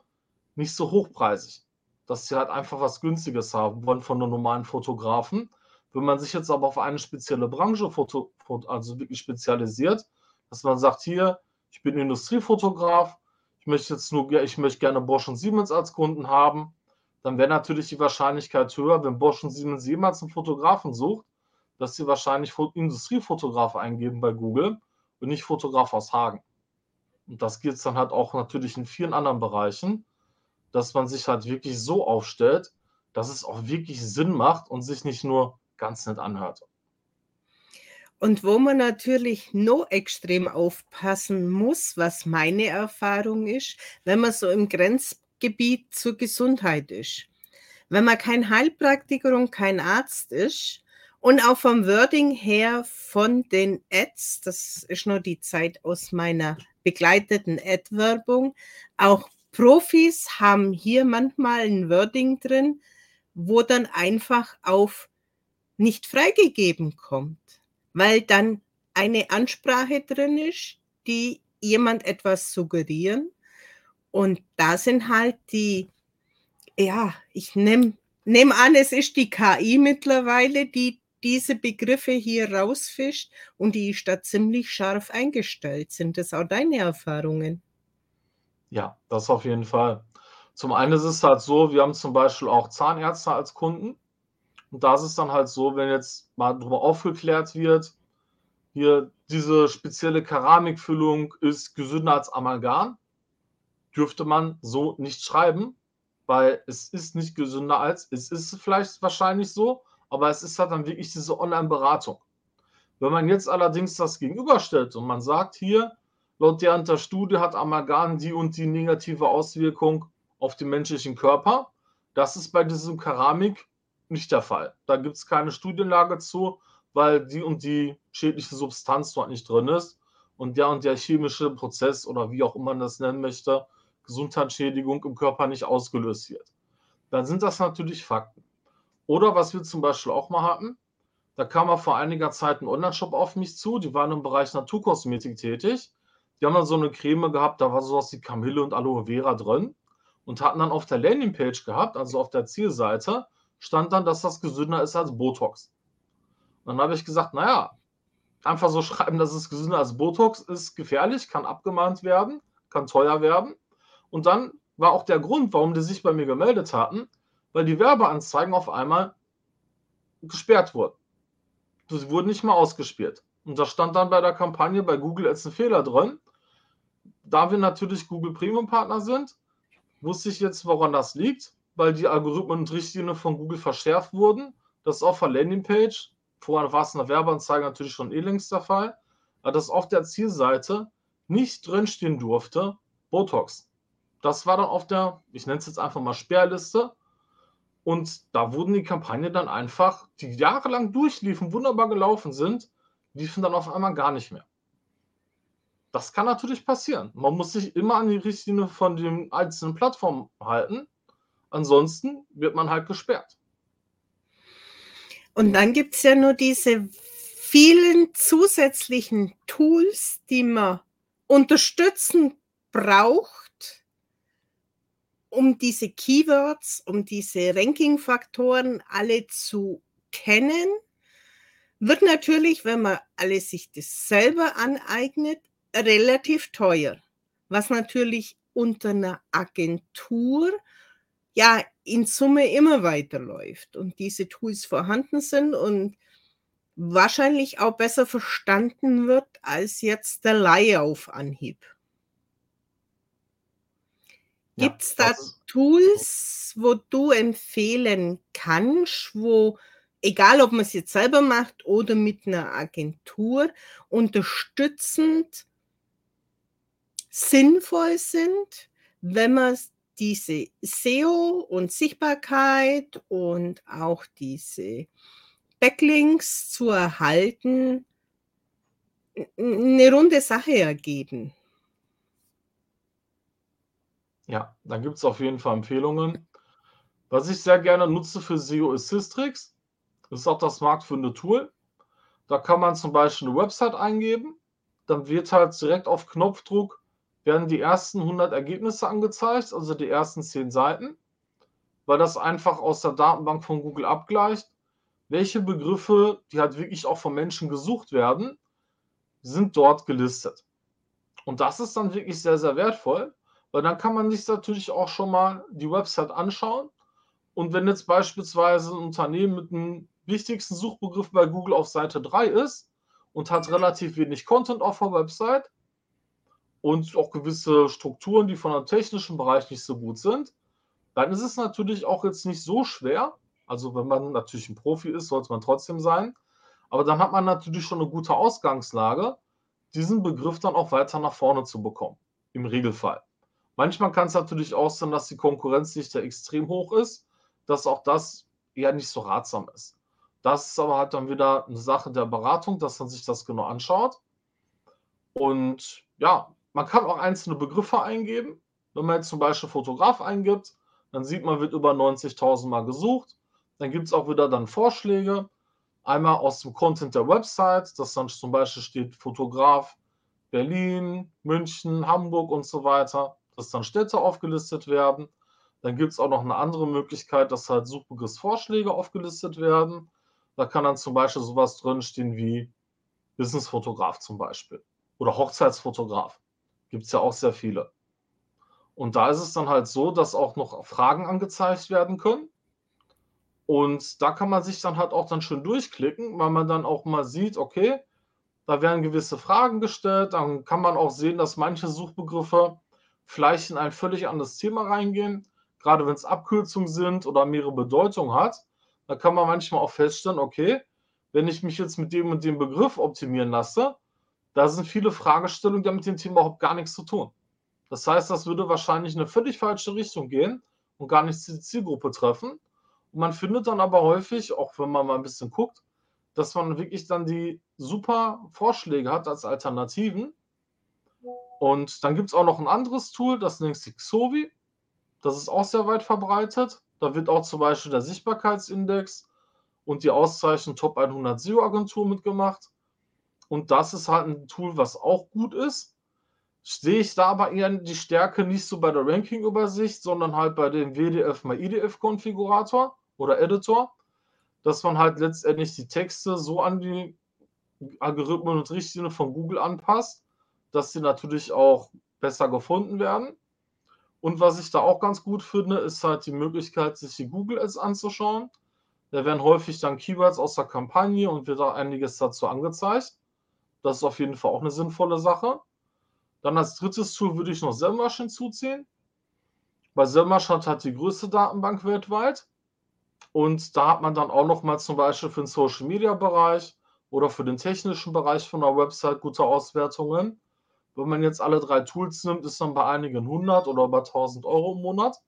nicht so hochpreisig, dass sie halt einfach was Günstiges haben wollen von einem normalen Fotografen. Wenn man sich jetzt aber auf eine spezielle Branche foto, also wirklich spezialisiert, dass man sagt, hier, ich bin Industriefotograf, ich möchte jetzt nur, ich möchte gerne Bosch und Siemens als Kunden haben, dann wäre natürlich die Wahrscheinlichkeit höher, wenn Bosch und Siemens jemals einen Fotografen sucht, dass sie wahrscheinlich Industriefotograf eingeben bei Google und nicht Fotograf aus Hagen. Und das es dann halt auch natürlich in vielen anderen Bereichen, dass man sich halt wirklich so aufstellt, dass es auch wirklich Sinn macht und sich nicht nur ganz nett anhört. Und wo man natürlich noch extrem aufpassen muss, was meine Erfahrung ist, wenn man so im Grenzgebiet zur Gesundheit ist. Wenn man kein Heilpraktiker und kein Arzt ist und auch vom Wording her von den Ads, das ist nur die Zeit aus meiner begleiteten Ad-Werbung, auch Profis haben hier manchmal ein Wording drin, wo dann einfach auf nicht freigegeben kommt, weil dann eine Ansprache drin ist, die jemand etwas suggerieren. Und da sind halt die, ja, ich nehme nehm an, es ist die KI mittlerweile, die diese Begriffe hier rausfischt und die ist da ziemlich scharf eingestellt. Sind das auch deine Erfahrungen? Ja, das auf jeden Fall. Zum einen ist es halt so, wir haben zum Beispiel auch Zahnärzte als Kunden. Und da ist es dann halt so, wenn jetzt mal darüber aufgeklärt wird, hier diese spezielle Keramikfüllung ist gesünder als Amalgam, dürfte man so nicht schreiben, weil es ist nicht gesünder als, es ist vielleicht wahrscheinlich so, aber es ist halt dann wirklich diese Online-Beratung. Wenn man jetzt allerdings das gegenüberstellt und man sagt hier, Laut der, Studie hat Amalgam die und die negative Auswirkung auf den menschlichen Körper. Das ist bei diesem Keramik nicht der Fall. Da gibt es keine Studienlage zu, weil die und die schädliche Substanz dort nicht drin ist und der und der chemische Prozess oder wie auch immer man das nennen möchte, Gesundheitsschädigung im Körper nicht ausgelöst wird. Dann sind das natürlich Fakten. Oder was wir zum Beispiel auch mal hatten, da kam mal vor einiger Zeit ein Online-Shop auf mich zu, die waren im Bereich Naturkosmetik tätig die haben dann so eine Creme gehabt, da war sowas wie Kamille und Aloe Vera drin und hatten dann auf der Landingpage gehabt, also auf der Zielseite, stand dann, dass das gesünder ist als Botox. Und dann habe ich gesagt, naja, einfach so schreiben, dass es gesünder als Botox ist gefährlich, kann abgemahnt werden, kann teuer werden. Und dann war auch der Grund, warum die sich bei mir gemeldet hatten, weil die Werbeanzeigen auf einmal gesperrt wurden. Sie wurden nicht mehr ausgespielt. Und da stand dann bei der Kampagne bei Google jetzt ein Fehler drin da wir natürlich Google Premium Partner sind, wusste ich jetzt, woran das liegt, weil die Algorithmen und Richtlinien von Google verschärft wurden. Das ist auf der Landingpage, vorher war es in der Werbeanzeige natürlich schon eh längst der Fall, aber dass auf der Zielseite nicht drinstehen durfte, Botox. Das war dann auf der, ich nenne es jetzt einfach mal Sperrliste. Und da wurden die Kampagnen dann einfach, die jahrelang durchliefen, wunderbar gelaufen sind, liefen dann auf einmal gar nicht mehr. Das kann natürlich passieren. Man muss sich immer an die Richtlinie von den einzelnen Plattformen halten. Ansonsten wird man halt gesperrt. Und dann gibt es ja nur diese vielen zusätzlichen Tools, die man unterstützen braucht, um diese Keywords, um diese Ranking-Faktoren alle zu kennen. Wird natürlich, wenn man alles sich das selber aneignet, relativ teuer, was natürlich unter einer Agentur ja in Summe immer weiterläuft und diese Tools vorhanden sind und wahrscheinlich auch besser verstanden wird als jetzt der Laie auf Anhieb. Gibt es da Tools, wo du empfehlen kannst, wo egal ob man es jetzt selber macht oder mit einer Agentur, unterstützend sinnvoll sind, wenn man diese SEO und Sichtbarkeit und auch diese Backlinks zu erhalten, eine runde Sache ergeben. Ja, da gibt es auf jeden Fall Empfehlungen. Was ich sehr gerne nutze für SEO ist Systrix. Das ist auch das marktführende Tool. Da kann man zum Beispiel eine Website eingeben. Dann wird halt direkt auf Knopfdruck werden die ersten 100 Ergebnisse angezeigt, also die ersten 10 Seiten, weil das einfach aus der Datenbank von Google abgleicht, welche Begriffe, die halt wirklich auch von Menschen gesucht werden, sind dort gelistet. Und das ist dann wirklich sehr, sehr wertvoll, weil dann kann man sich natürlich auch schon mal die Website anschauen. Und wenn jetzt beispielsweise ein Unternehmen mit dem wichtigsten Suchbegriff bei Google auf Seite 3 ist und hat relativ wenig Content auf der Website und auch gewisse Strukturen, die von einem technischen Bereich nicht so gut sind, dann ist es natürlich auch jetzt nicht so schwer. Also wenn man natürlich ein Profi ist, sollte man trotzdem sein. Aber dann hat man natürlich schon eine gute Ausgangslage, diesen Begriff dann auch weiter nach vorne zu bekommen. Im Regelfall. Manchmal kann es natürlich auch sein, dass die Konkurrenzdichte extrem hoch ist, dass auch das eher nicht so ratsam ist. Das ist aber halt dann wieder eine Sache der Beratung, dass man sich das genau anschaut. Und ja, man kann auch einzelne Begriffe eingeben. Wenn man jetzt zum Beispiel Fotograf eingibt, dann sieht man, wird über 90.000 Mal gesucht. Dann gibt es auch wieder dann Vorschläge. Einmal aus dem Content der Website, dass dann zum Beispiel steht Fotograf Berlin, München, Hamburg und so weiter, dass dann Städte aufgelistet werden. Dann gibt es auch noch eine andere Möglichkeit, dass halt Suchbegriffsvorschläge aufgelistet werden. Da kann dann zum Beispiel sowas drinstehen wie Businessfotograf zum Beispiel oder Hochzeitsfotograf. Gibt es ja auch sehr viele. Und da ist es dann halt so, dass auch noch Fragen angezeigt werden können. Und da kann man sich dann halt auch dann schön durchklicken, weil man dann auch mal sieht, okay, da werden gewisse Fragen gestellt. Dann kann man auch sehen, dass manche Suchbegriffe vielleicht in ein völlig anderes Thema reingehen. Gerade wenn es Abkürzungen sind oder mehrere Bedeutungen hat, da kann man manchmal auch feststellen, okay, wenn ich mich jetzt mit dem und dem Begriff optimieren lasse, da sind viele Fragestellungen, die haben mit dem Thema überhaupt gar nichts zu tun. Das heißt, das würde wahrscheinlich in eine völlig falsche Richtung gehen und gar nicht die Zielgruppe treffen. Und man findet dann aber häufig, auch wenn man mal ein bisschen guckt, dass man wirklich dann die super Vorschläge hat als Alternativen. Und dann gibt es auch noch ein anderes Tool, das nennt sich Xovi. Das ist auch sehr weit verbreitet. Da wird auch zum Beispiel der Sichtbarkeitsindex und die Auszeichnung Top 100 SEO-Agentur mitgemacht. Und das ist halt ein Tool, was auch gut ist. Sehe ich da aber eher die Stärke nicht so bei der Ranking-Übersicht, sondern halt bei dem WDF mal IDF-Konfigurator oder Editor, dass man halt letztendlich die Texte so an die Algorithmen und Richtlinien von Google anpasst, dass sie natürlich auch besser gefunden werden. Und was ich da auch ganz gut finde, ist halt die Möglichkeit, sich die Google Ads anzuschauen. Da werden häufig dann Keywords aus der Kampagne und wird auch einiges dazu angezeigt. Das ist auf jeden Fall auch eine sinnvolle Sache. Dann als drittes Tool würde ich noch Semrush hinzuziehen. Weil Semrush hat halt die größte Datenbank weltweit. Und da hat man dann auch noch mal zum Beispiel für den Social Media Bereich oder für den technischen Bereich von der Website gute Auswertungen. Wenn man jetzt alle drei Tools nimmt, ist dann bei einigen 100 oder über 1000 Euro im Monat.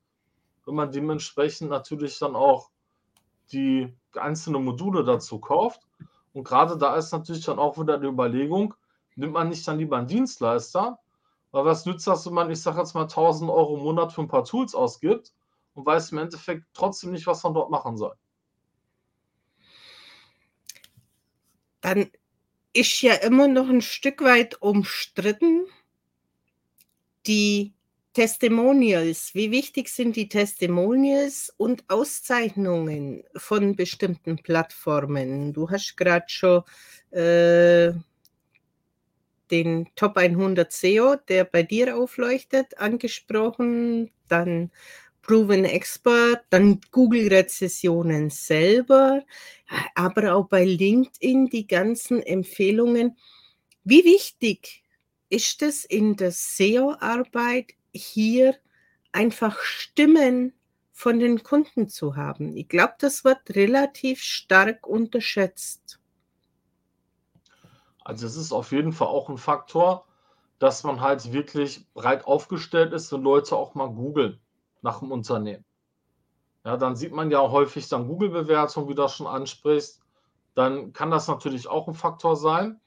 Wenn man dementsprechend natürlich dann auch die einzelnen Module dazu kauft. Und gerade da ist natürlich dann auch wieder die Überlegung, nimmt man nicht dann lieber einen Dienstleister? Weil was nützt das, wenn man, ich sage jetzt mal, 1000 Euro im Monat für ein paar Tools ausgibt und weiß im Endeffekt trotzdem nicht, was man dort machen soll? Dann ist ja immer noch ein Stück weit umstritten, die Testimonials. Wie wichtig sind die Testimonials und Auszeichnungen von bestimmten Plattformen? Du hast gerade schon äh, den Top 100 SEO, der bei dir aufleuchtet, angesprochen. Dann Proven Expert, dann Google-Rezessionen selber, aber auch bei LinkedIn die ganzen Empfehlungen. Wie wichtig ist es in der SEO-Arbeit hier einfach Stimmen von den Kunden zu haben. Ich glaube, das wird relativ stark unterschätzt. Also es ist auf jeden Fall auch ein Faktor, dass man halt wirklich breit aufgestellt ist, wenn Leute auch mal googeln nach dem Unternehmen. Ja, dann sieht man ja häufig dann Google-Bewertungen, wie du das schon ansprichst. Dann kann das natürlich auch ein Faktor sein.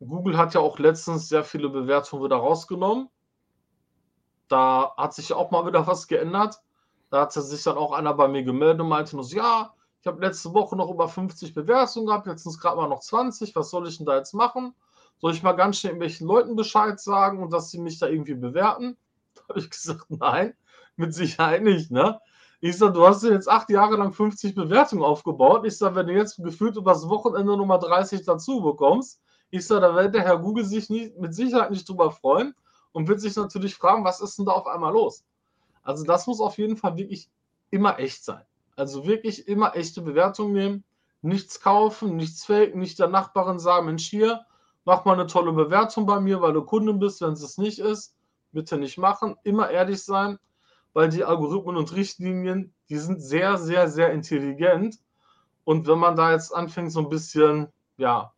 Google hat ja auch letztens sehr viele Bewertungen wieder rausgenommen. Da hat sich auch mal wieder was geändert. Da hat sich dann auch einer bei mir gemeldet und meinte nur ja, ich habe letzte Woche noch über 50 Bewertungen gehabt, jetzt sind es gerade mal noch 20. Was soll ich denn da jetzt machen? Soll ich mal ganz schnell irgendwelchen Leuten Bescheid sagen und dass sie mich da irgendwie bewerten? Da habe ich gesagt, nein, mit Sicherheit nicht, ne? Ich sage, du hast jetzt acht Jahre lang 50 Bewertungen aufgebaut. Ich sage, wenn du jetzt gefühlt übers Wochenende Nummer 30 dazu bekommst, ich sage, da wird der Herr Google sich nie, mit Sicherheit nicht drüber freuen und wird sich natürlich fragen, was ist denn da auf einmal los? Also das muss auf jeden Fall wirklich immer echt sein. Also wirklich immer echte Bewertungen nehmen, nichts kaufen, nichts faken, nicht der Nachbarin sagen, Mensch, hier, mach mal eine tolle Bewertung bei mir, weil du Kunde bist, wenn es es nicht ist. Bitte nicht machen, immer ehrlich sein, weil die Algorithmen und Richtlinien, die sind sehr, sehr, sehr intelligent. Und wenn man da jetzt anfängt, so ein bisschen, ja,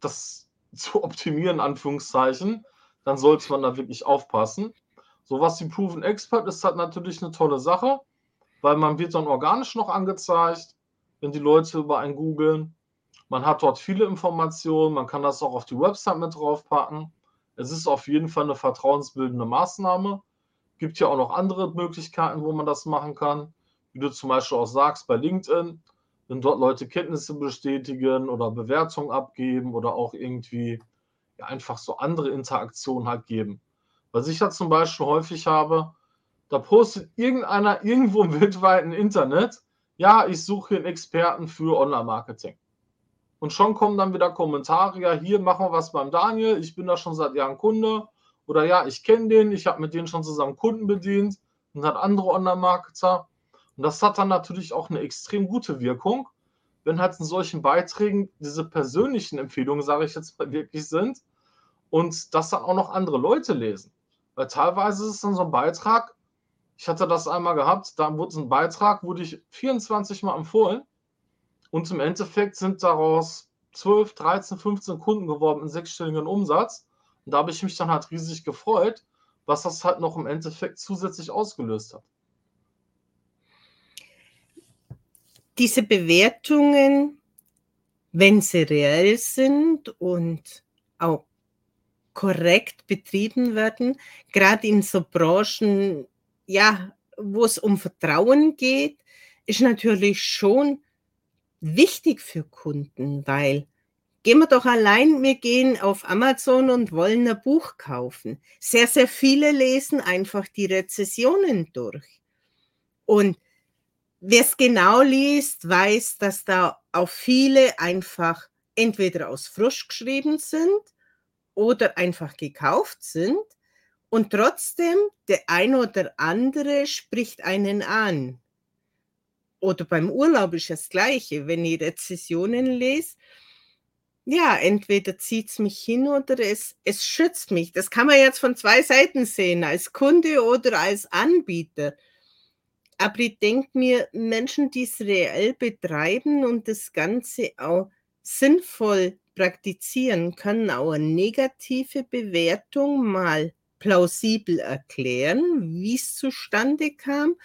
das zu optimieren, Anführungszeichen, dann sollte man da wirklich aufpassen. So was die Proven Expert ist, hat natürlich eine tolle Sache, weil man wird dann organisch noch angezeigt, wenn die Leute über einen googeln. Man hat dort viele Informationen, man kann das auch auf die Website mit draufpacken. Es ist auf jeden Fall eine vertrauensbildende Maßnahme. Gibt ja auch noch andere Möglichkeiten, wo man das machen kann. Wie du zum Beispiel auch sagst bei LinkedIn, wenn dort Leute Kenntnisse bestätigen oder Bewertungen abgeben oder auch irgendwie ja, einfach so andere Interaktionen halt geben. Was ich ja zum Beispiel häufig habe, da postet irgendeiner irgendwo im weltweiten Internet, ja, ich suche einen Experten für Online-Marketing. Und schon kommen dann wieder Kommentare, ja, hier machen wir was beim Daniel, ich bin da schon seit Jahren Kunde. Oder ja, ich kenne den, ich habe mit denen schon zusammen Kunden bedient und hat andere Online-Marketer. Und das hat dann natürlich auch eine extrem gute Wirkung, wenn halt in solchen Beiträgen diese persönlichen Empfehlungen, sage ich jetzt mal, wirklich sind und das dann auch noch andere Leute lesen. Weil teilweise ist es dann so ein Beitrag, ich hatte das einmal gehabt, da wurde ein Beitrag, wurde ich 24 Mal empfohlen und im Endeffekt sind daraus 12, 13, 15 Kunden geworden in sechsstelligen Umsatz. Und da habe ich mich dann halt riesig gefreut, was das halt noch im Endeffekt zusätzlich ausgelöst hat. diese Bewertungen, wenn sie reell sind und auch korrekt betrieben werden, gerade in so Branchen, ja, wo es um Vertrauen geht, ist natürlich schon wichtig für Kunden, weil gehen wir doch allein, wir gehen auf Amazon und wollen ein Buch kaufen. Sehr, sehr viele lesen einfach die Rezessionen durch. Und Wer es genau liest, weiß, dass da auch viele einfach entweder aus Frisch geschrieben sind oder einfach gekauft sind. Und trotzdem, der ein oder andere spricht einen an. Oder beim Urlaub ist das Gleiche, wenn ich Rezessionen lese. Ja, entweder zieht es mich hin oder es, es schützt mich. Das kann man jetzt von zwei Seiten sehen, als Kunde oder als Anbieter. Aber ich denke mir, Menschen, die es reell betreiben und das Ganze auch sinnvoll praktizieren, können auch eine negative Bewertung mal plausibel erklären, wie es zustande kam.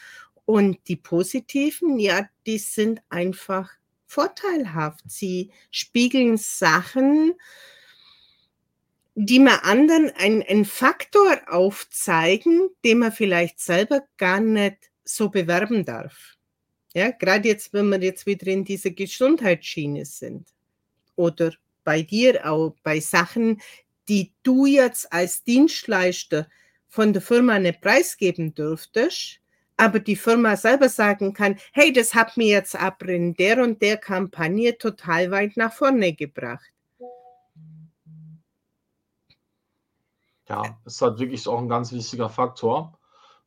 Und die positiven, ja, die sind einfach vorteilhaft. Sie spiegeln Sachen, die man anderen einen Faktor aufzeigen, den man vielleicht selber gar nicht so bewerben darf. Ja, gerade jetzt, wenn wir jetzt wieder in dieser Gesundheitsschiene sind oder bei dir auch bei Sachen, die du jetzt als Dienstleister von der Firma nicht preisgeben dürftest, aber die Firma selber sagen kann, hey, das hat mir jetzt aber in der und der Kampagne total weit nach vorne gebracht. Ja, ist halt wirklich auch ein ganz wichtiger Faktor.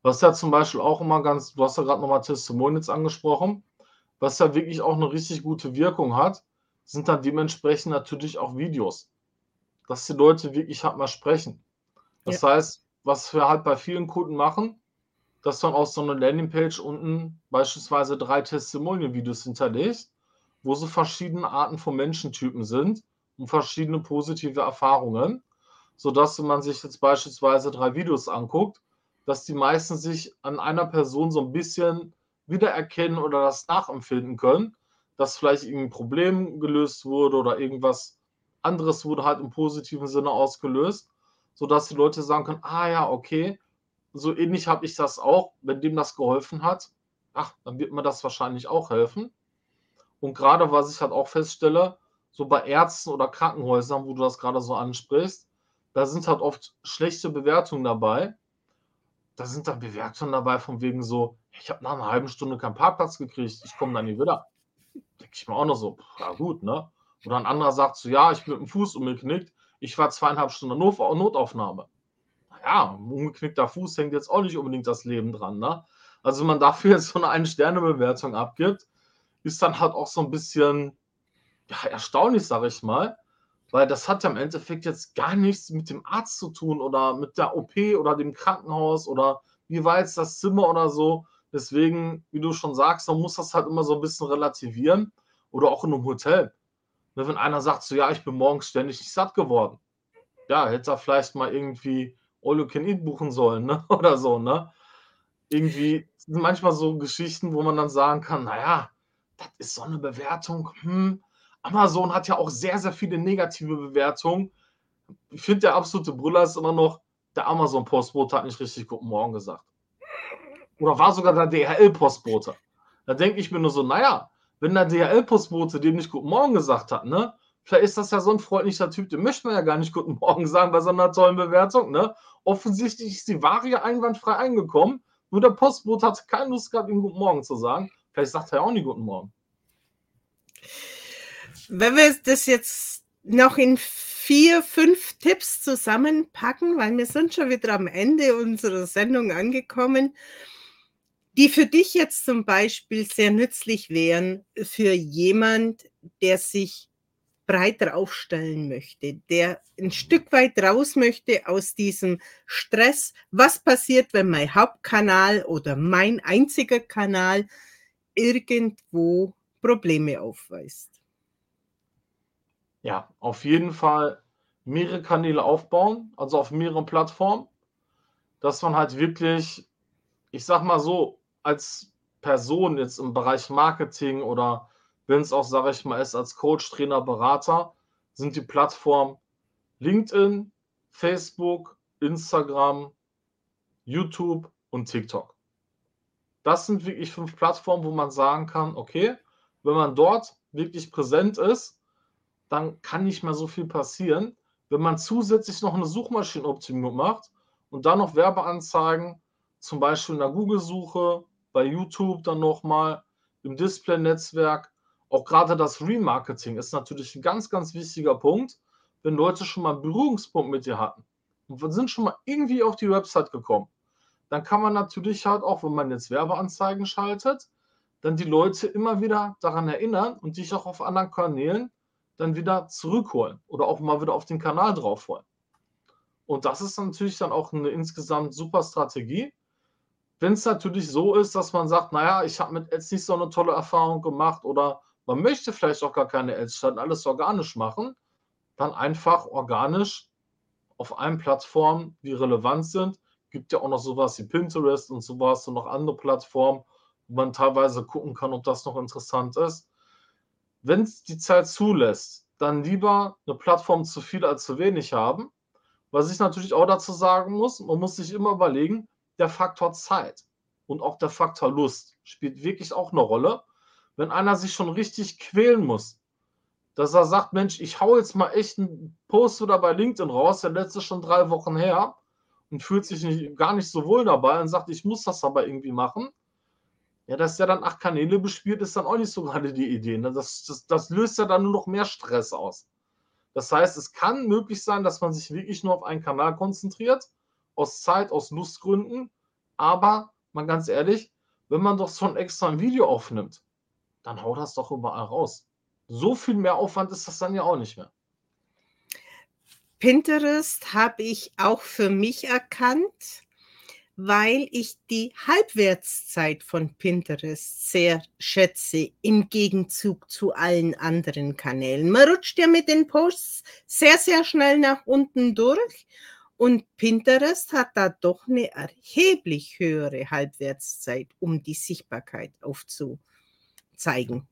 Was ja zum Beispiel auch immer ganz, du hast ja gerade nochmal Testimonials angesprochen, was ja wirklich auch eine richtig gute Wirkung hat, sind dann dementsprechend natürlich auch Videos. Dass die Leute wirklich halt mal sprechen. Das ja. heißt, was wir halt bei vielen Kunden machen, dass dann auf so 'ne Landingpage unten beispielsweise 3 Testimonial-Videos hinterlegt, wo so verschiedene Arten von Menschentypen sind und verschiedene positive Erfahrungen, sodass, wenn man sich jetzt beispielsweise 3 Videos anguckt, dass die meisten sich an einer Person so 'n bisschen wiedererkennen oder das nachempfinden können, dass vielleicht irgend 'n Problem gelöst wurde oder irgendwas anderes wurde halt im positiven Sinne ausgelöst, sodass die Leute sagen können: „Ah ja, okay, so ähnlich habe ich das auch. Wenn dem das geholfen hat, ach, dann wird mir das wahrscheinlich auch helfen.“ Und grade, was ich halt auch feststelle, so bei Ärzten oder Krankenhäusern, wo du das grade so ansprichst, da sind halt oft schlechte Bewertungen dabei. Da sind dann Bewertungen dabei von wegen so: „Ich habe nach 'ner halben Stunde keinen Parkplatz gekriegt, ich komme da nie wieder.“ Denke ich mir auch noch so: „Ja gut, ne?“ Oder 'n anderer sagt so: „Ja, ich bin mit'm Fuß umgeknickt. Ich war 2,5 Stunden Notaufnahme.“ Na ja, umgeknickter Fuß hängt jetzt auch nicht unbedingt das Leben dran, ne? Also, wenn man dafür jetzt so 'ne Ein-Sterne-Bewertung abgibt, ist dann halt auch so 'n bisschen, ja, erstaunlich, sage ich mal, weil das hat ja im Endeffekt jetzt gar nichts mit dem Arzt zu tun oder mit der OP oder dem Krankenhaus oder wie war jetzt das Zimmer oder so. Deswegen, wie du schon sagst, man muss das halt immer so 'n bisschen relativieren oder auch in 'nem Hotel. Ne, wenn einer sagt so: „Ja, ich bin morgens ständig nicht satt geworden.“ Ja, hätte er vielleicht mal irgendwie All you can eat buchen sollen, ne, oder so, ne? Irgendwie sind manchmal so Geschichten, wo man dann sagen kann: „Na ja, das ist so 'ne Bewertung, hm.“ Amazon hat ja auch sehr, sehr viele negative Bewertungen. Ich finde, der absolute Brüller ist immer noch, der Amazon-Postbote hat nicht richtig Guten Morgen gesagt. Oder war sogar der DHL-Postbote. Da denke ich mir nur so: „Na ja, wenn der DHL-Postbote dem nicht Guten Morgen gesagt hat, ne, vielleicht ist das ja so 'n freundlicher Typ, dem möchte man ja gar nicht Guten Morgen sagen bei so 'ner tollen Bewertung, ne? Offensichtlich ist die Ware ja einwandfrei angekommen, nur der Postbote hatte keine Lust gehabt, ihm Guten Morgen zu sagen. Vielleicht sagt er ja auch nie Guten Morgen. Wenn wir das jetzt noch in 4, 5 Tipps zusammenpacken, weil wir sind schon wieder am Ende unserer Sendung angekommen, die für dich jetzt zum Beispiel sehr nützlich wären für jemand, der sich breiter aufstellen möchte, der 'n Stück weit raus möchte aus diesem Stress. Was passiert, wenn mein Hauptkanal oder mein einziger Kanal irgendwo Probleme aufweist? Ja, auf jeden Fall mehrere Kanäle aufbauen, also auf mehreren Plattformen, dass man halt wirklich, ich sage mal so, als Person jetzt im Bereich Marketing oder wenn's auch, sage ich mal, ist als Coach, Trainer, Berater, sind die Plattformen LinkedIn, Facebook, Instagram, YouTube und TikTok. Das sind wirklich 5 Plattformen, wo man sagen kann: „Okay, wenn man dort wirklich präsent ist, dann kann nicht mehr so viel passieren.“ Wenn man zusätzlich noch 'ne Suchmaschinenoptimierung macht und dann noch Werbeanzeigen, zum Beispiel in der Google-Suche, bei YouTube dann noch mal, im Display-Netzwerk. Auch grade das Remarketing ist natürlich 'n ganz, ganz wichtiger Punkt, wenn Leute schon mal 'n Berührungspunkt mit dir hatten und sind schon mal irgendwie auf die Website gekommen. Dann kann man natürlich halt auch, wenn man jetzt Werbeanzeigen schaltet, dann die Leute immer wieder daran erinnern und dich auch auf anderen Kanälen dann wieder zurückholen oder auch mal wieder auf den Kanal drauf holen. Und das ist natürlich dann auch 'ne insgesamt super Strategie. Wenn's natürlich so ist, dass man sagt: „Na ja, ich habe mit Ads nicht so 'ne tolle Erfahrung gemacht“ oder man möchte vielleicht auch gar keine Ads alles organisch machen, dann einfach organisch auf allen Plattformen, die relevant sind. Gibt ja auch noch so was wie Pinterest und so was und noch andere Plattformen, wo man teilweise gucken kann, ob das noch interessant ist. Wenn's die Zeit zulässt, dann lieber 'ne Plattform zu viel als zu wenig haben. Was ich natürlich auch dazu sagen muss, man muss sich immer überlegen, der Faktor Zeit und auch der Faktor Lust spielt wirklich auch 'ne Rolle. Wenn einer sich schon richtig quälen muss, dass er sagt: „Mensch, ich haue jetzt mal echt 'n Post wieder bei LinkedIn raus, der letzte schon 3 Wochen her“ und fühlt sich nicht gar nicht so wohl dabei und sagt: „Ich muss das aber irgendwie machen.“ Ja, dass der dann 8 Kanäle bespielt, ist dann auch nicht so gerade die Idee, ne? Das das das löst ja dann nur noch mehr Stress aus. Das heißt, es kann möglich sein, dass man sich wirklich nur auf einen Kanal konzentriert, aus Zeit aus Lustgründen, aber mal ganz ehrlich, wenn man doch schon extra 'n Video aufnimmt, dann hau das doch überall raus. So viel Mehraufwand ist das dann ja auch nicht mehr. Pinterest habe ich auch für mich erkannt, weil ich die Halbwertszeit von Pinterest sehr schätze im Gegenzug zu allen anderen Kanälen. Man rutscht ja mit den Posts sehr, sehr schnell nach unten durch und Pinterest hat da doch eine erheblich höhere Halbwertszeit, um die Sichtbarkeit aufzuzeigen.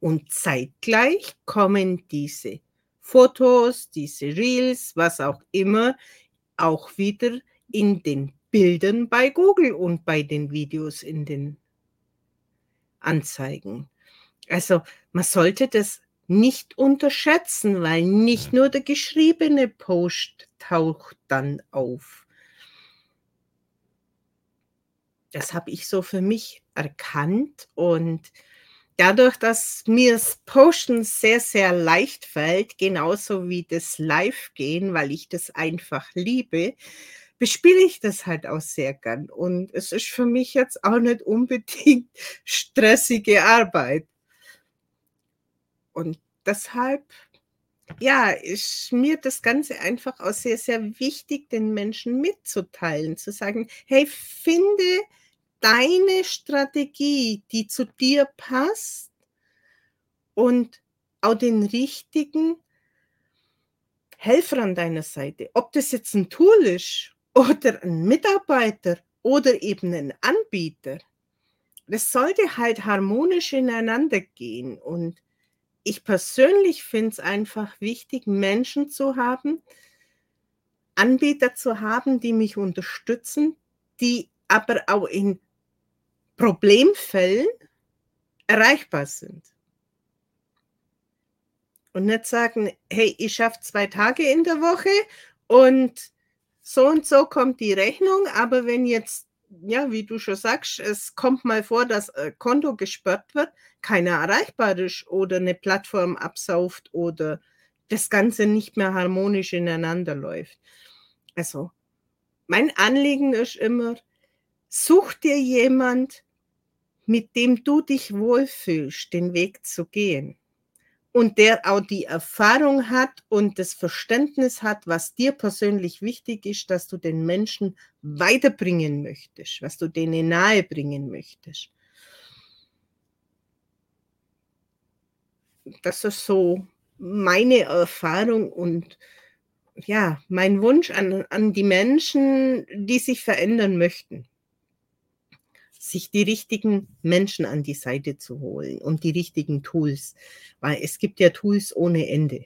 Und zeitgleich kommen diese Fotos, diese Reels, was auch immer, auch wieder in den Bildern bei Google und bei den Videos in den Anzeigen. Also man sollte das nicht unterschätzen, weil nicht nur der geschriebene Post taucht dann auf. Das habe ich so für mich erkannt und dadurch, dass mir das Posten sehr, sehr leicht fällt, genauso wie das Live-Gehen, weil ich das einfach liebe, bespiele ich das halt auch sehr gern. Und es ist für mich jetzt auch nicht unbedingt stressige Arbeit. Und deshalb, ja, ist mir das Ganze einfach auch sehr, sehr wichtig, den Menschen mitzuteilen, zu sagen, hey, finde deine Strategie, die zu dir passt und auch den richtigen Helfer an deiner Seite. Ob das jetzt ein Tool ist oder ein Mitarbeiter oder eben ein Anbieter. Das sollte halt harmonisch ineinander gehen. Und ich persönlich finde es einfach wichtig, Menschen zu haben, Anbieter zu haben, die mich unterstützen, die aber auch in Problemfällen erreichbar sind. Und nicht sagen, hey, ich schaffe zwei Tage in der Woche und so und so kommt die Rechnung, aber wenn jetzt, ja, wie du schon sagst, es kommt mal vor, dass ein Konto gesperrt wird, keiner erreichbar ist oder eine Plattform absauft oder das Ganze nicht mehr harmonisch ineinander läuft. Also, mein Anliegen ist immer, such dir jemand, mit dem du dich wohlfühlst, den Weg zu gehen und der auch die Erfahrung hat und das Verständnis hat, was dir persönlich wichtig ist, dass du den Menschen weiterbringen möchtest, was du denen nahebringen möchtest. Das ist so meine Erfahrung und ja, mein Wunsch an, an die Menschen, die sich verändern möchten sich die richtigen Menschen an die Seite zu holen und die richtigen Tools, weil es gibt ja Tools ohne Ende.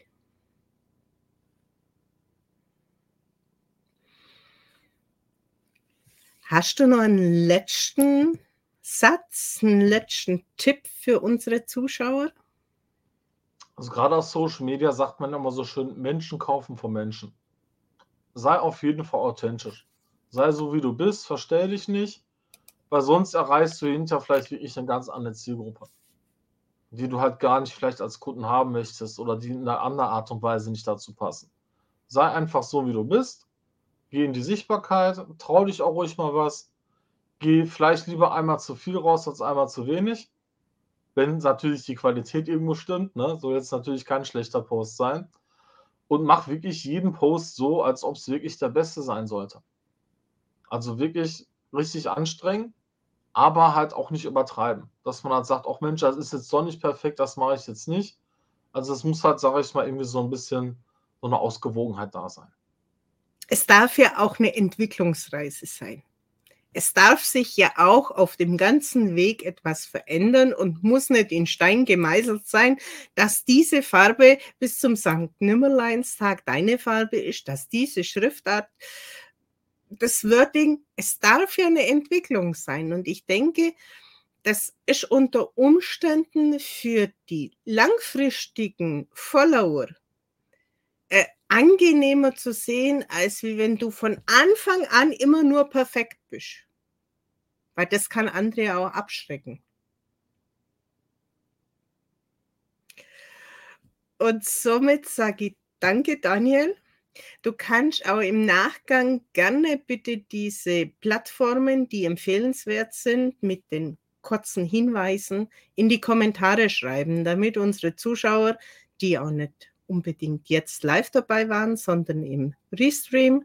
Hast du noch einen letzten Satz, einen letzten Tipp für unsere Zuschauer? Also gerade auf Social Media sagt man immer so schön, Menschen kaufen von Menschen. Sei auf jeden Fall authentisch. Sei so, wie du bist, verstell dich nicht weil sonst erreichst du hinterher vielleicht wirklich eine ganz andere Zielgruppe, die du halt gar nicht vielleicht als Kunden haben möchtest oder die in einer anderen Art und Weise nicht dazu passen. Sei einfach so, wie du bist. Geh in die Sichtbarkeit, trau dich auch ruhig mal was. Geh vielleicht lieber einmal zu viel raus als einmal zu wenig. Wenn natürlich die Qualität irgendwo stimmt, ne? soll jetzt natürlich kein schlechter Post sein. Und mach wirklich jeden Post so, als ob es wirklich der beste sein sollte. Also wirklich richtig anstrengen aber halt auch nicht übertreiben. Dass man halt sagt, auch Mensch, das ist jetzt doch nicht perfekt, das mache ich jetzt nicht. Also es muss halt, sage ich mal, irgendwie so ein bisschen so eine Ausgewogenheit da sein. Es darf ja auch eine Entwicklungsreise sein. Es darf sich ja auch auf dem ganzen Weg etwas verändern und muss nicht in Stein gemeißelt sein, dass diese Farbe bis zum St. Nimmerleinstag deine Farbe ist, dass diese Schriftart das Wording, es darf ja eine Entwicklung sein. Und ich denke, das ist unter Umständen für die langfristigen Follower äh, angenehmer zu sehen, als wie wenn du von Anfang an immer nur perfekt bist. Weil das kann andere auch abschrecken. Und somit sage ich danke, Daniel. Du kannst auch im Nachgang gerne bitte diese Plattformen, die empfehlenswert sind, mit den kurzen Hinweisen in die Kommentare schreiben, damit unsere Zuschauer, die auch nicht unbedingt jetzt live dabei waren, sondern im Restream,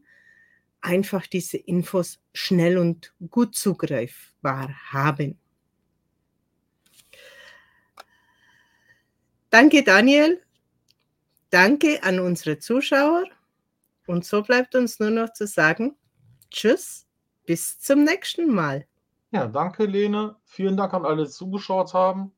einfach diese Infos schnell und gut zugreifbar haben. Danke, Daniel. Danke an unsere Zuschauer. Und so bleibt uns nur noch zu sagen, tschüss, bis zum nächsten Mal. Ja, danke, Lene. Vielen Dank an alle, die zugeschaut haben.